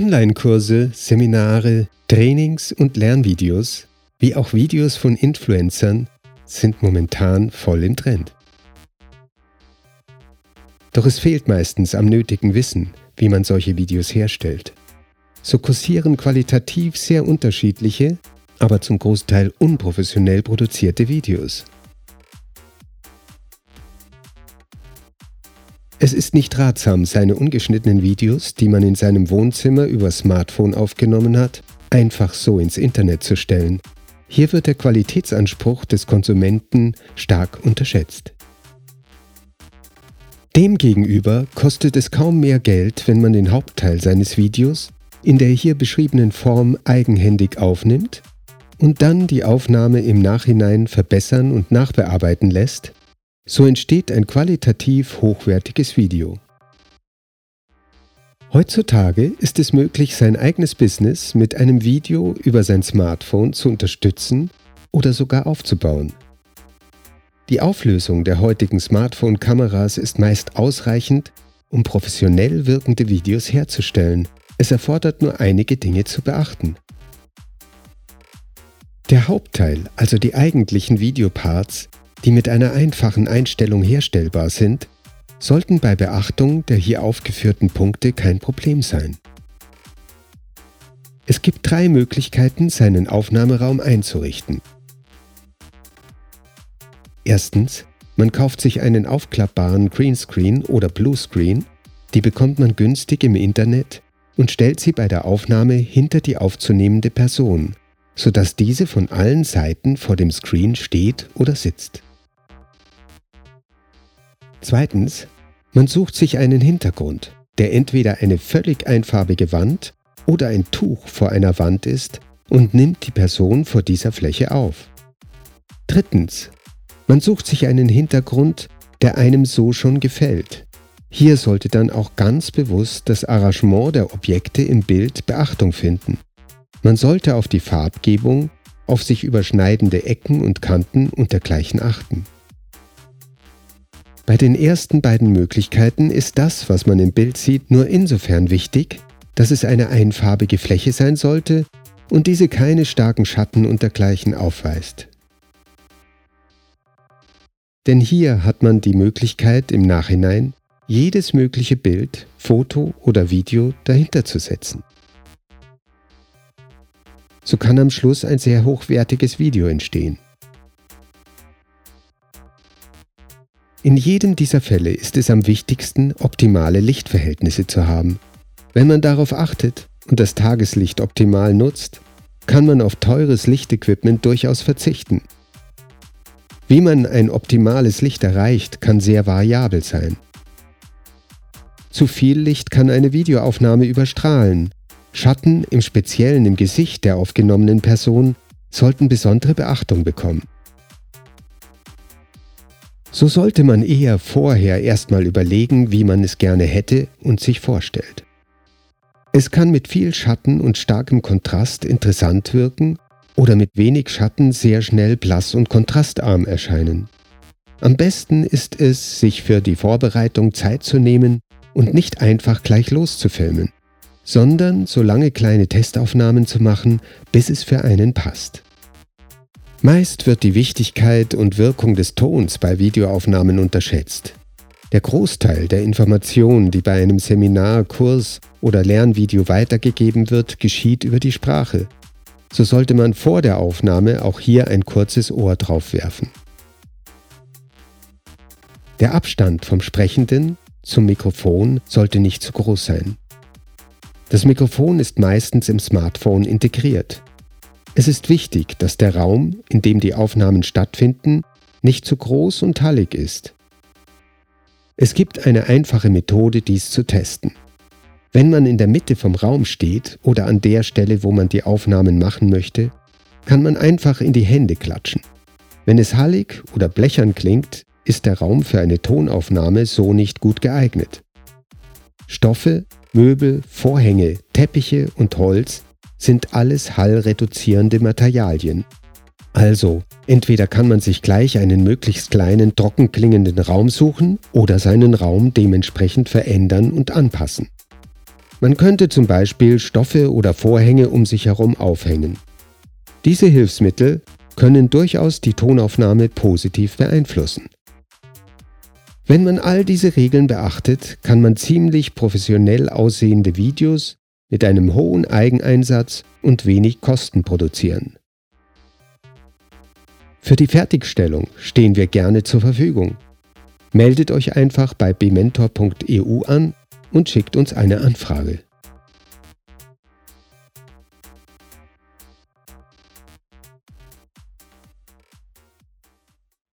Online-Kurse, Seminare, Trainings und Lernvideos, wie auch Videos von Influencern, sind momentan voll im Trend. Doch es fehlt meistens am nötigen Wissen, wie man solche Videos herstellt. So kursieren qualitativ sehr unterschiedliche, aber zum Großteil unprofessionell produzierte Videos. Es ist nicht ratsam, seine ungeschnittenen Videos, die man in seinem Wohnzimmer über Smartphone aufgenommen hat, einfach so ins Internet zu stellen. Hier wird der Qualitätsanspruch des Konsumenten stark unterschätzt. Demgegenüber kostet es kaum mehr Geld, wenn man den Hauptteil seines Videos in der hier beschriebenen Form eigenhändig aufnimmt und dann die Aufnahme im Nachhinein verbessern und nachbearbeiten lässt, so entsteht ein qualitativ hochwertiges Video. Heutzutage ist es möglich, sein eigenes Business mit einem Video über sein Smartphone zu unterstützen oder sogar aufzubauen. Die Auflösung der heutigen Smartphone-Kameras ist meist ausreichend, um professionell wirkende Videos herzustellen. Es erfordert nur einige Dinge zu beachten. Der Hauptteil, also die eigentlichen Videoparts, die mit einer einfachen Einstellung herstellbar sind, sollten bei Beachtung der hier aufgeführten Punkte kein Problem sein. Es gibt drei Möglichkeiten, seinen Aufnahmeraum einzurichten. Erstens, man kauft sich einen aufklappbaren Greenscreen oder Bluescreen, die bekommt man günstig im Internet und stellt sie bei der Aufnahme hinter die aufzunehmende Person, sodass diese von allen Seiten vor dem Screen steht oder sitzt. Zweitens, man sucht sich einen Hintergrund, der entweder eine völlig einfarbige Wand oder ein Tuch vor einer Wand ist und nimmt die Person vor dieser Fläche auf. Drittens, man sucht sich einen Hintergrund, der einem so schon gefällt. Hier sollte dann auch ganz bewusst das Arrangement der Objekte im Bild Beachtung finden. Man sollte auf die Farbgebung, auf sich überschneidende Ecken und Kanten und dergleichen achten. Bei den ersten beiden Möglichkeiten ist das, was man im Bild sieht, nur insofern wichtig, dass es eine einfarbige Fläche sein sollte und diese keine starken Schatten und dergleichen aufweist. Denn hier hat man die Möglichkeit im Nachhinein, jedes mögliche Bild, Foto oder Video dahinter zu setzen. So kann am Schluss ein sehr hochwertiges Video entstehen. In jedem dieser Fälle ist es am wichtigsten, optimale Lichtverhältnisse zu haben. Wenn man darauf achtet und das Tageslicht optimal nutzt, kann man auf teures Lichtequipment durchaus verzichten. Wie man ein optimales Licht erreicht, kann sehr variabel sein. Zu viel Licht kann eine Videoaufnahme überstrahlen. Schatten, im Speziellen im Gesicht der aufgenommenen Person, sollten besondere Beachtung bekommen. So sollte man eher vorher erstmal überlegen, wie man es gerne hätte und sich vorstellt. Es kann mit viel Schatten und starkem Kontrast interessant wirken oder mit wenig Schatten sehr schnell blass und kontrastarm erscheinen. Am besten ist es, sich für die Vorbereitung Zeit zu nehmen und nicht einfach gleich loszufilmen, sondern so lange kleine Testaufnahmen zu machen, bis es für einen passt. Meist wird die Wichtigkeit und Wirkung des Tons bei Videoaufnahmen unterschätzt. Der Großteil der Informationen, die bei einem Seminar, Kurs oder Lernvideo weitergegeben wird, geschieht über die Sprache. So sollte man vor der Aufnahme auch hier ein kurzes Ohr drauf werfen. Der Abstand vom Sprechenden zum Mikrofon sollte nicht zu groß sein. Das Mikrofon ist meistens im Smartphone integriert. Es ist wichtig, dass der Raum, in dem die Aufnahmen stattfinden, nicht zu groß und hallig ist. Es gibt eine einfache Methode, dies zu testen. Wenn man in der Mitte vom Raum steht oder an der Stelle, wo man die Aufnahmen machen möchte, kann man einfach in die Hände klatschen. Wenn es hallig oder blechern klingt, ist der Raum für eine Tonaufnahme so nicht gut geeignet. Stoffe, Möbel, Vorhänge, Teppiche und Holz sind alles hallreduzierende Materialien. Also, entweder kann man sich gleich einen möglichst kleinen, trocken klingenden Raum suchen oder seinen Raum dementsprechend verändern und anpassen. Man könnte zum Beispiel Stoffe oder Vorhänge um sich herum aufhängen. Diese Hilfsmittel können durchaus die Tonaufnahme positiv beeinflussen. Wenn man all diese Regeln beachtet, kann man ziemlich professionell aussehende Videos mit einem hohen Eigeneinsatz und wenig Kosten produzieren. Für die Fertigstellung stehen wir gerne zur Verfügung. Meldet euch einfach bei bmentor.eu an und schickt uns eine Anfrage.